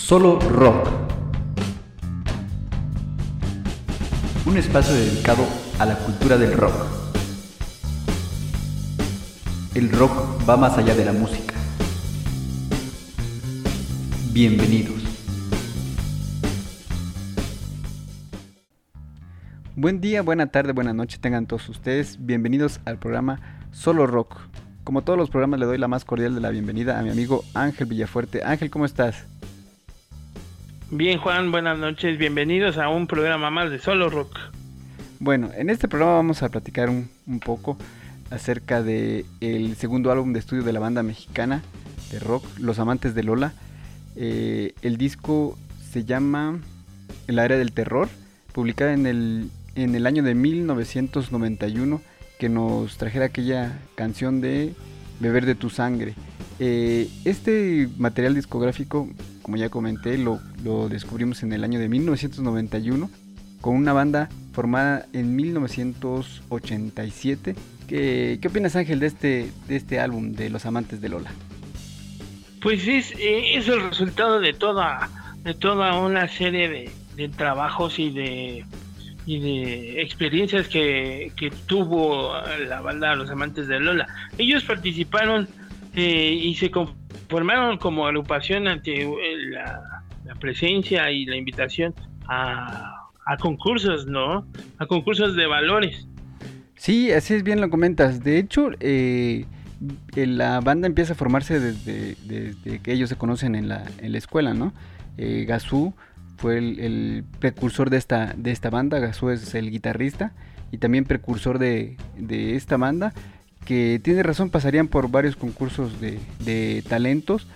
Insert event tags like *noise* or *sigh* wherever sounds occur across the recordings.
Solo Rock. Un espacio dedicado a la cultura del rock. El rock va más allá de la música. Bienvenidos. Buen día, buena tarde, buena noche tengan todos ustedes. Bienvenidos al programa Solo Rock. Como todos los programas le doy la más cordial de la bienvenida a mi amigo Ángel Villafuerte. Ángel, ¿cómo estás? Bien, Juan, buenas noches. Bienvenidos a un programa más de Solo Rock. Bueno, en este programa vamos a platicar un, poco acerca de segundo álbum de estudio de la banda mexicana de rock, Los Amantes de Lola. Eh, el disco se llama El Área del Terror, publicada en el en el año de 1991 que nos trajera aquella canción de Beber de tu sangre. Eh, este material discográfico, como ya comenté, lo, descubrimos en el año de 1991 con una banda formada en 1987. ¿Qué, qué opinas Ángel de este, de este álbum de Los Amantes de Lola? Pues es, eh, es el resultado de toda, de toda una serie de, de trabajos y de y de experiencias que, tuvo la banda Los Amantes de Lola. Ellos participaron eh, y se conformaron como agrupación ante eh, la, presencia y la invitación a, concursos, ¿no? A concursos de valores. Sí, así es bien lo comentas. De hecho, eh, la banda empieza a formarse desde, desde, que ellos se conocen en la, en la escuela, ¿no? Eh, Gazú fue el, precursor de esta, de esta banda, Gazú es el guitarrista y también precursor de, esta banda, que tiene razón, pasarían por varios concursos de, talentos,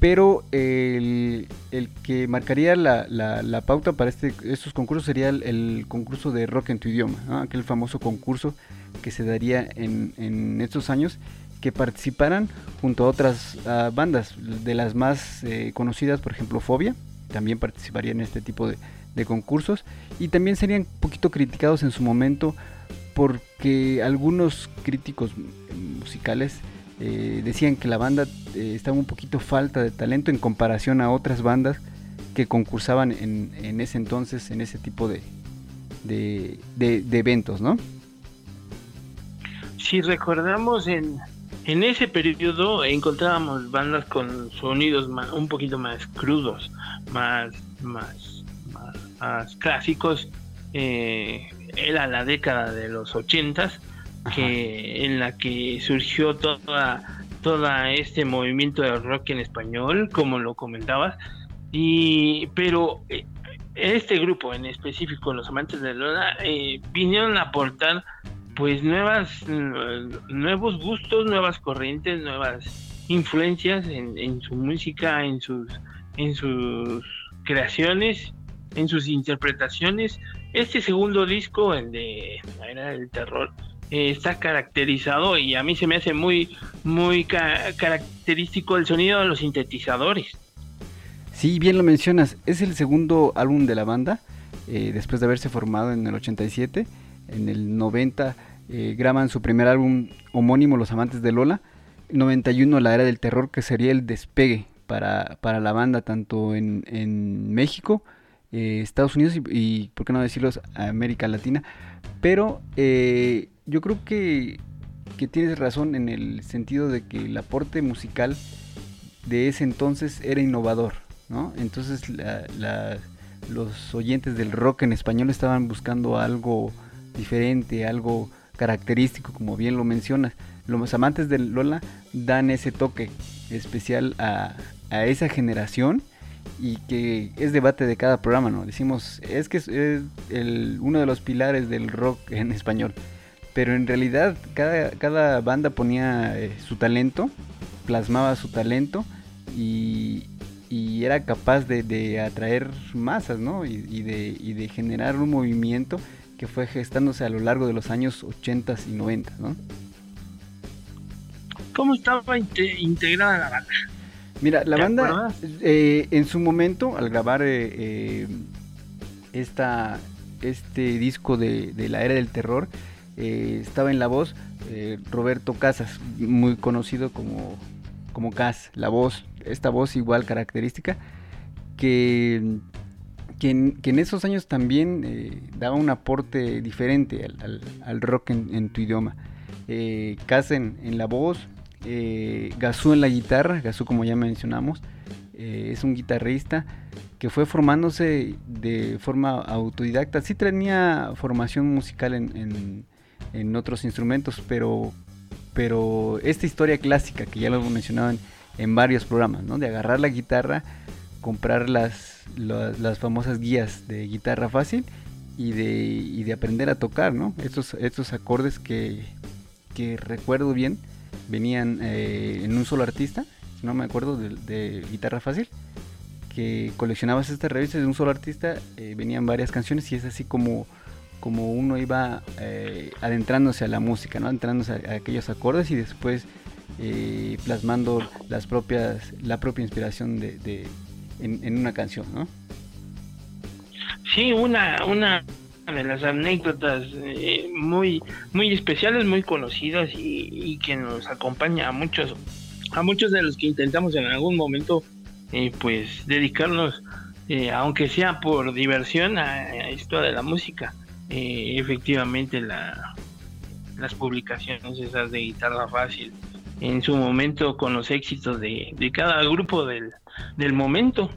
pero el, que marcaría la, pauta para este, estos concursos sería el, concurso de rock en tu idioma, aquel famoso concurso que se daría en, estos años que participaran junto a otras ah, bandas, de las más eh, conocidas, por ejemplo, Fobia, también participaría en este tipo de, concursos y también serían un poquito criticados en su momento porque algunos críticos musicales eh, decían que la banda eh, estaba un poquito falta de talento en comparación a otras bandas que concursaban en, ese entonces en ese tipo de, de, de, eventos, ¿no? Si recordamos en, en ese periodo encontrábamos bandas con sonidos un poquito más crudos, más, más, más, clásicos. Eh, era la década de los ochentas, que en la que surgió toda toda este movimiento de rock en español, como lo comentabas. Y pero eh, este grupo en específico, los amantes de Lola, eh, vinieron a aportar pues nuevas nuevos gustos, nuevas corrientes, nuevas influencias en, su música, en sus en sus creaciones, en sus interpretaciones. Este segundo disco, el de la era del terror, eh, está caracterizado y a mí se me hace muy muy característico el sonido de los sintetizadores. Sí, bien lo mencionas, es el segundo álbum de la banda, eh, después de haberse formado en el 87 en el 90 eh, graban su primer álbum homónimo Los Amantes de Lola. 91 La Era del Terror, que sería el despegue para, la banda tanto en, México, eh, Estados Unidos y, por qué no decirlo, América Latina. Pero eh, yo creo que, que, tienes razón en el sentido de que el aporte musical de ese entonces era innovador. ¿no? Entonces los oyentes del rock en español estaban buscando algo diferente, algo característico, como bien lo mencionas. Los amantes de Lola dan ese toque especial a, esa generación y que es debate de cada programa, ¿no? Decimos, es que es, el, uno de los pilares del rock en español. Pero en realidad cada, cada banda ponía eh, su talento, plasmaba su talento y, era capaz de, atraer masas, ¿no? Y, de, y de generar un movimiento que fue gestándose a lo largo de los años 80 y 90, ¿no? ¿Cómo estaba integrada la banda? Mira, la banda eh, en su momento, al grabar eh, eh, esta, este disco de, la era del terror, estaba en la voz Roberto Casas, muy conocido como, como Cas, la voz, esta voz igual característica, que, que, en, esos años también daba un aporte diferente al, rock en, tu idioma. Eh, en, la voz, eh, Gazú en la guitarra, Gazú como ya mencionamos, eh, es un guitarrista que fue formándose de forma autodidacta. Sí tenía formación musical en, otros instrumentos, pero, pero esta historia clásica que ya lo mencionado en, en varios programas, ¿no? De agarrar la guitarra, comprar las, las, famosas guías de guitarra fácil y de, y de aprender a tocar, ¿no? Estos, estos acordes que, que recuerdo bien venían eh, en un solo artista, si no me acuerdo, de, guitarra fácil, que coleccionabas estas revistas de un solo artista, eh, venían varias canciones y es así como, como uno iba eh, adentrándose a la música, ¿no? adentrándose a, aquellos acordes y después plasmando las propias, la propia inspiración de, en, una canción, ¿no? Sí, una, una de las anécdotas eh, muy muy especiales, muy conocidas y, que nos acompaña a muchos a muchos de los que intentamos en algún momento eh, pues dedicarnos eh, aunque sea por diversión a, esto de la música efectivamente la las publicaciones esas de guitarra fácil en su momento con los éxitos de, de cada grupo del, del momento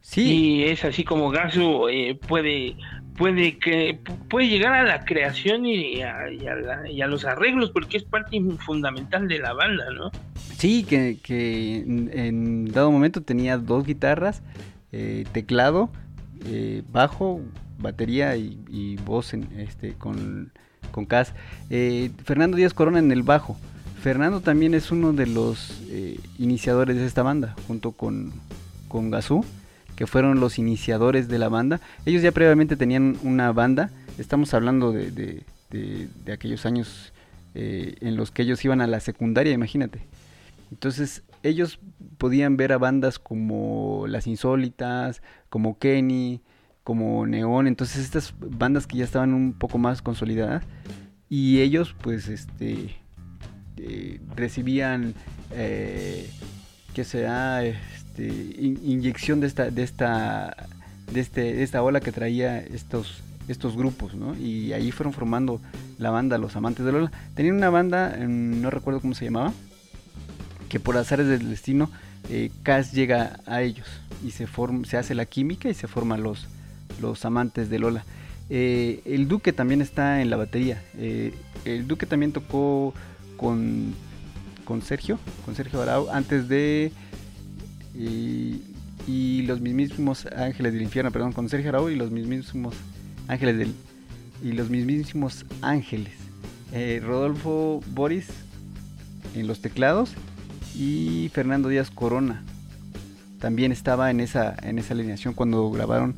Sí. Y es así como Gasu puede puede que puede llegar a la creación y a, los arreglos porque es parte fundamental de la banda, ¿no? Sí, que, que en, dado momento tenía dos guitarras, eh, teclado, eh, bajo, batería y, voz en, este, con, con Cas. Eh, Fernando Díaz Corona en el bajo. Fernando también es uno de los iniciadores de esta banda, junto con, con Gazú que fueron los iniciadores de la banda. Ellos ya previamente tenían una banda, estamos hablando de, aquellos años eh, en los que ellos iban a la secundaria, imagínate. Entonces ellos podían ver a bandas como Las Insólitas, como Kenny, como Neón, entonces estas bandas que ya estaban un poco más consolidadas y ellos pues este eh, recibían eh, que sea este, inyección de esta, de esta, de este, esta ola que traía estos, estos grupos, ¿no? Y ahí fueron formando la banda Los Amantes de Lola. Tenían una banda, no recuerdo cómo se llamaba, que por azares del destino, eh, Cass llega a ellos y se, forma, se hace la química y se forman los, los Amantes de Lola. Eh, el Duque también está en la batería. Eh, el Duque también tocó con, con Sergio, con Sergio Arau, antes de y, los mismísimos ángeles del infierno, perdón, con Sergio Arau y los mismísimos ángeles del y los mismísimos ángeles. Eh, Rodolfo Boris en los teclados y Fernando Díaz Corona también estaba en esa en esa alineación cuando grabaron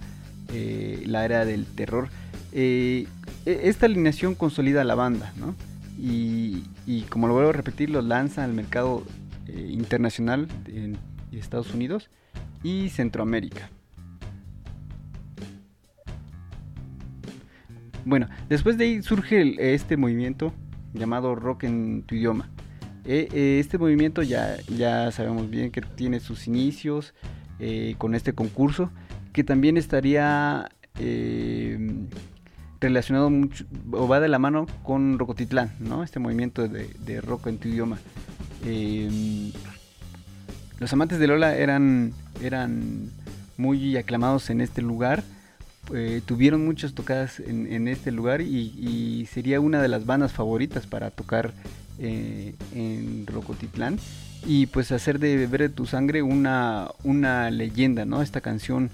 eh, la era del terror. Eh, e, esta alineación consolida la banda, ¿no? Y, y, como lo vuelvo a repetir, lo lanza al mercado internacional y Estados Unidos y Centroamérica. Bueno, después de ahí surge este movimiento llamado rock en tu idioma. E, e, este movimiento ya, ya sabemos bien que tiene sus inicios eh, con este concurso, que también estaría eh, relacionado mucho, o va de la mano con Rocotitlán, ¿no? Este movimiento de, rock en tu idioma. Eh, los amantes de Lola eran, eran muy aclamados en este lugar. Eh, tuvieron muchas tocadas en, este lugar y, sería una de las bandas favoritas para tocar eh, en Rocotitlán y pues hacer de Beber de tu Sangre una, una leyenda, ¿no? Esta canción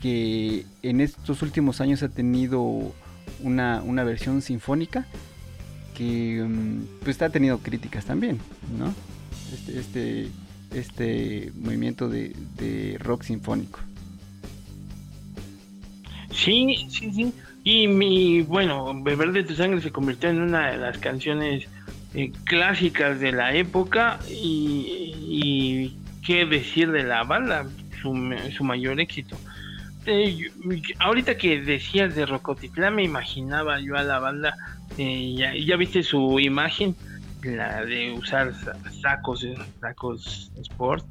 que en estos últimos años ha tenido una, una versión sinfónica que mm, pues ha tenido críticas también, ¿no? Este, este este movimiento de, rock sinfónico. Sí, sí, sí. Y mi, bueno, Beber de tu sangre se convirtió en una de las canciones eh, clásicas de la época y, qué decir de la banda, su, su mayor éxito. Eh, ahorita que decías de Rocotitlán me imaginaba yo a la banda, eh, ya, ya viste su imagen, la de usar sacos, sacos sport.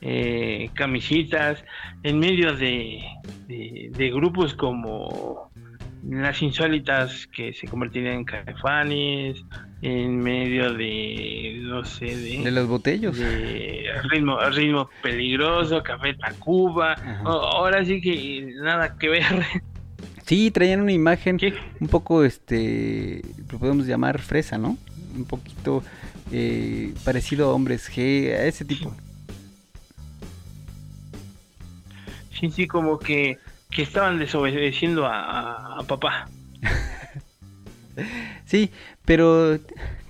eh, camisitas, en medio de, de, grupos como las insólitas que se convertirían en caifanes, en medio de, no sé, de, los botellos. De ritmo, ritmo peligroso, Café Tacuba, ahora sí que nada que ver. Sí, traían una imagen un poco, este, lo podemos llamar fresa, ¿no? Un poquito eh, parecido a hombres G, a ese tipo. Sí, sí, como que, que estaban desobedeciendo a, papá. *laughs* sí, pero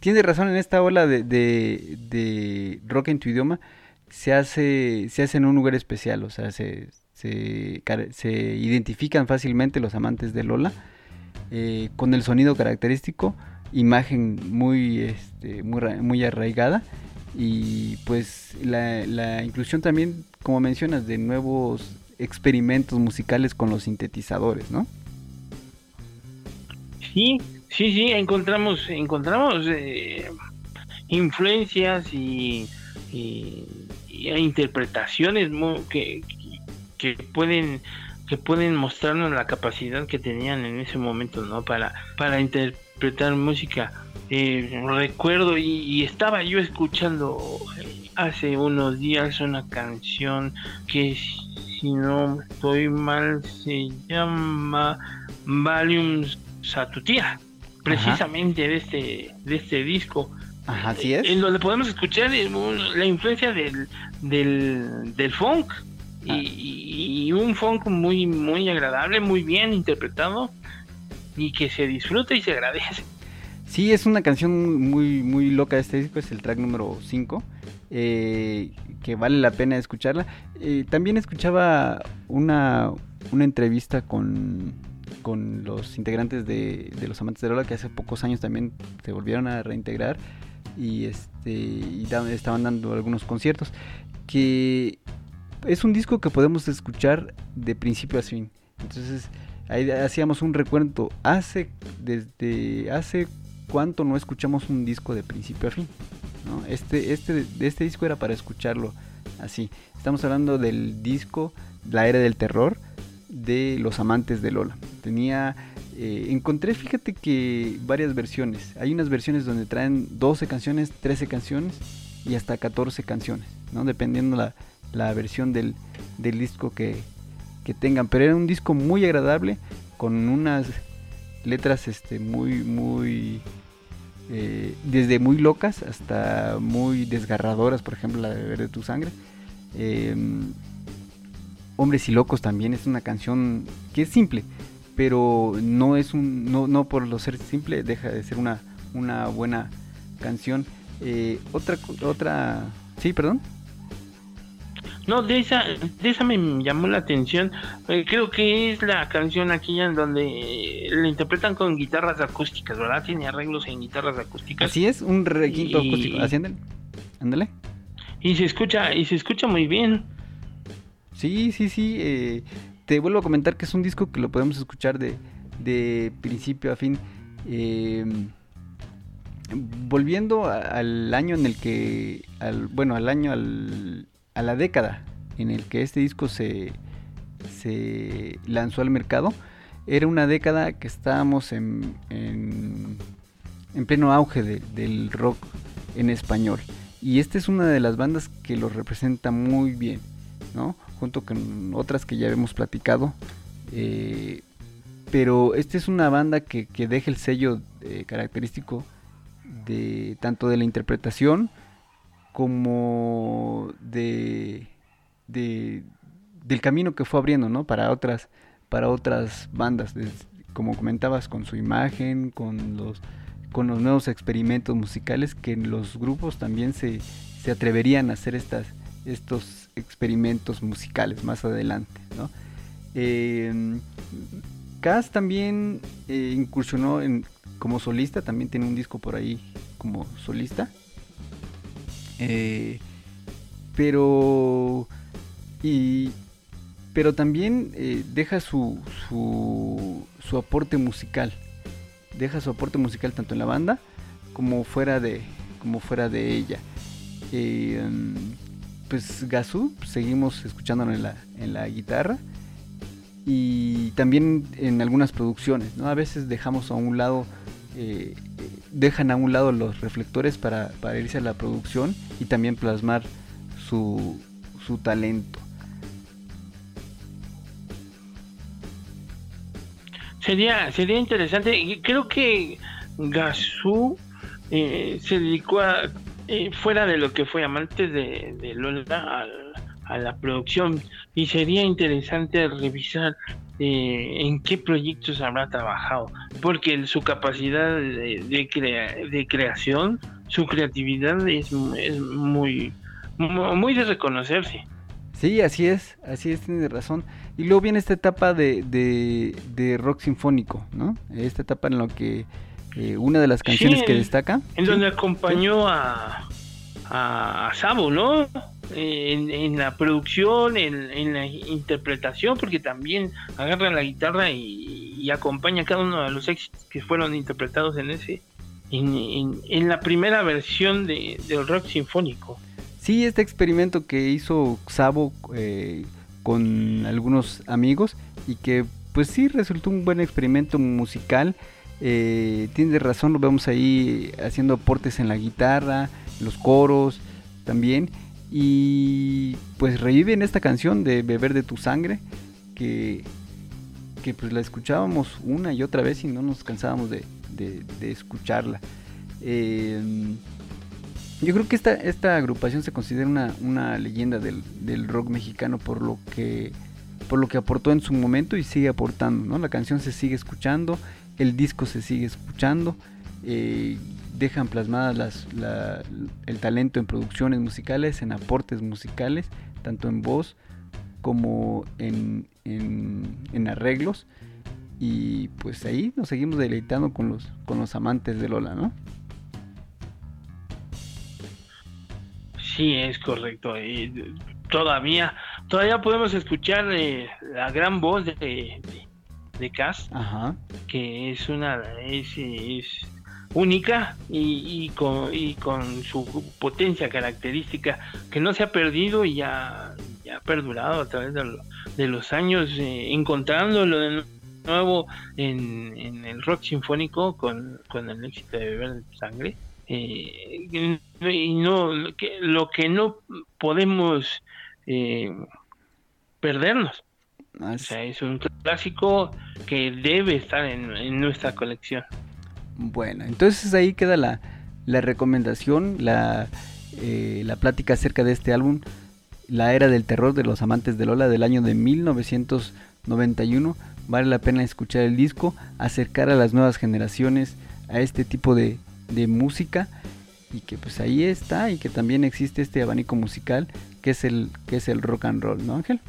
tiene razón en esta ola de, de, rock en tu idioma. Se hace, se hace en un lugar especial, o sea, se, se, se identifican fácilmente los amantes de Lola eh, con el sonido característico, imagen muy, este, muy, muy arraigada y pues la, la inclusión también, como mencionas, de nuevos experimentos musicales con los sintetizadores, ¿no? Sí, sí, sí, encontramos, encontramos eh, influencias y, interpretaciones que, que pueden que pueden mostrarnos la capacidad que tenían en ese momento, ¿no? Para, para interpretar música. Eh, recuerdo y, estaba yo escuchando hace unos días una canción que si no estoy mal, se llama Valium Satutia, precisamente de este, de este disco. Ajá, así es. En donde podemos escuchar la influencia del, del, del funk. Ah. Y, un funk muy, muy agradable, muy bien interpretado y que se disfruta y se agradece. Sí, es una canción muy, muy loca de este disco, es el track número 5. Eh, que vale la pena escucharla. Eh, también escuchaba una, una entrevista con, con los integrantes de, de, Los Amantes de Lola que hace pocos años también se volvieron a reintegrar y, este, y estaban dando algunos conciertos. Que es un disco que podemos escuchar de principio a fin. Entonces ahí hacíamos un recuento. Hace, desde hace cuánto no escuchamos un disco de principio a fin. Este, este, este disco era para escucharlo así. Estamos hablando del disco La Era del Terror de Los Amantes de Lola. Tenía... Eh, encontré, fíjate que varias versiones. Hay unas versiones donde traen 12 canciones, 13 canciones y hasta 14 canciones, ¿no? Dependiendo la, la versión del, del disco que, que, tengan. Pero era un disco muy agradable, con unas letras este, muy, muy eh, desde muy locas hasta muy desgarradoras, por ejemplo la de Beber de tu sangre. Em, Hombres y locos también es una canción que es simple, pero no es un no, no por lo ser simple deja de ser una, una buena canción. Eh, otra otra sí, perdón. No, de esa, de esa me llamó la atención. Eh, creo que es la canción aquella en donde la interpretan con guitarras acústicas, ¿verdad? Tiene arreglos en guitarras acústicas. Así es, un requinto acústico. Así ándale. Y se escucha, y se escucha muy bien. Sí, sí, sí. Eh, te vuelvo a comentar que es un disco que lo podemos escuchar de, de principio a fin. Eh, volviendo al año en el que, al, bueno, al año, al, a la década en el que este disco se, se lanzó al mercado, era una década que estábamos en, en, pleno auge del rock en español. Y esta es una de las bandas que lo representa muy bien, ¿no? Junto con otras que ya hemos platicado. Eh, pero esta es una banda que, que deja el sello eh, característico de tanto de la interpretación como de, del camino que fue abriendo, ¿no? Para otras, para otras bandas, como comentabas, con su imagen, con los, con los nuevos experimentos musicales que los grupos también se, se atreverían a hacer estas, estos experimentos musicales más adelante, ¿no? Eh, Cass también eh, incursionó en, como solista, también tiene un disco por ahí como solista. Eh, pero. Y, pero también eh, deja su, su, su, aporte musical. Deja su aporte musical tanto en la banda como fuera de, como fuera de ella. Eh, pues Gazú, seguimos escuchándolo en la, en la guitarra y también en algunas producciones, ¿no? A veces dejamos a un lado, dejan a un lado los reflectores para, para, irse a la producción y también plasmar su, su talento. Sería, sería interesante, creo que Gazú eh, se dedicó a, eh, fuera de lo que fue amante de, de Lola, a la producción y sería interesante revisar eh, en qué proyectos habrá trabajado, porque su capacidad de, de, creación, su creatividad es, es, muy, muy de reconocerse. Sí, así es, así es, tiene razón. Y luego viene esta etapa de, de, rock sinfónico, ¿no? Esta etapa en la que eh, una de las canciones que destaca. En donde acompañó a, a Sabo, ¿no? En, la producción, en, la interpretación, porque también agarra la guitarra y, acompaña cada uno de los éxitos que fueron interpretados en ese, en, la primera versión de, del rock sinfónico. Sí, este experimento que hizo Sabo eh, con algunos amigos y que pues sí resultó un buen experimento musical. Eh, tiene razón, lo vemos ahí haciendo aportes en la guitarra, los coros también. Y pues reviven esta canción de Beber de tu sangre, que, que pues la escuchábamos una y otra vez y no nos cansábamos de, escucharla. Em, yo creo que esta, esta agrupación se considera una, leyenda del, rock mexicano por lo que por lo que aportó en su momento y sigue aportando, ¿no? La canción se sigue escuchando, el disco se sigue escuchando. Eh, dejan plasmadas el talento en producciones musicales, en aportes musicales, tanto en voz como en, en, arreglos. Y pues ahí nos seguimos deleitando con los, con los amantes de Lola, ¿no? Sí, es correcto. todavía, todavía podemos escuchar eh, la gran voz de, de, de Cass, que es una es, única y, con, y con su potencia característica que no se ha perdido y ya, ha perdurado a través de, los años, eh, encontrándolo de nuevo en, el rock sinfónico con, el éxito de Beber de Sangre. Eh, y no que, lo que no podemos eh, perdernos. O sea, es un clásico que debe estar en nuestra colección. Bueno, entonces ahí queda la, recomendación, la, eh, la plática acerca de este álbum, La Era del Terror de los Amantes de Lola del año de 1991. Vale la pena escuchar el disco, acercar a las nuevas generaciones a este tipo de, música y que pues ahí está y que también existe este abanico musical que es el que es el rock and roll, ¿no Ángel?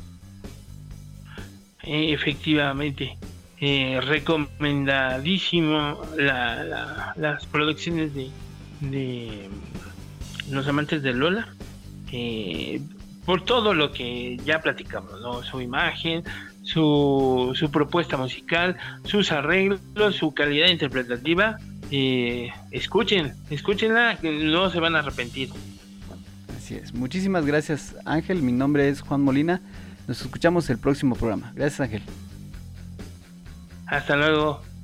Efectivamente. Eh, recomendadísimo las producciones de, de, Los Amantes de Lola. Eh, por todo lo que ya platicamos, ¿no? Su imagen, su, su propuesta musical, sus arreglos, su calidad interpretativa. Eh, escuchen, escúchenla, que no se van a arrepentir. Así es. Muchísimas gracias, Ángel. Mi nombre es Juan Molina. Nos escuchamos el próximo programa. Gracias, Ángel. Hasta luego.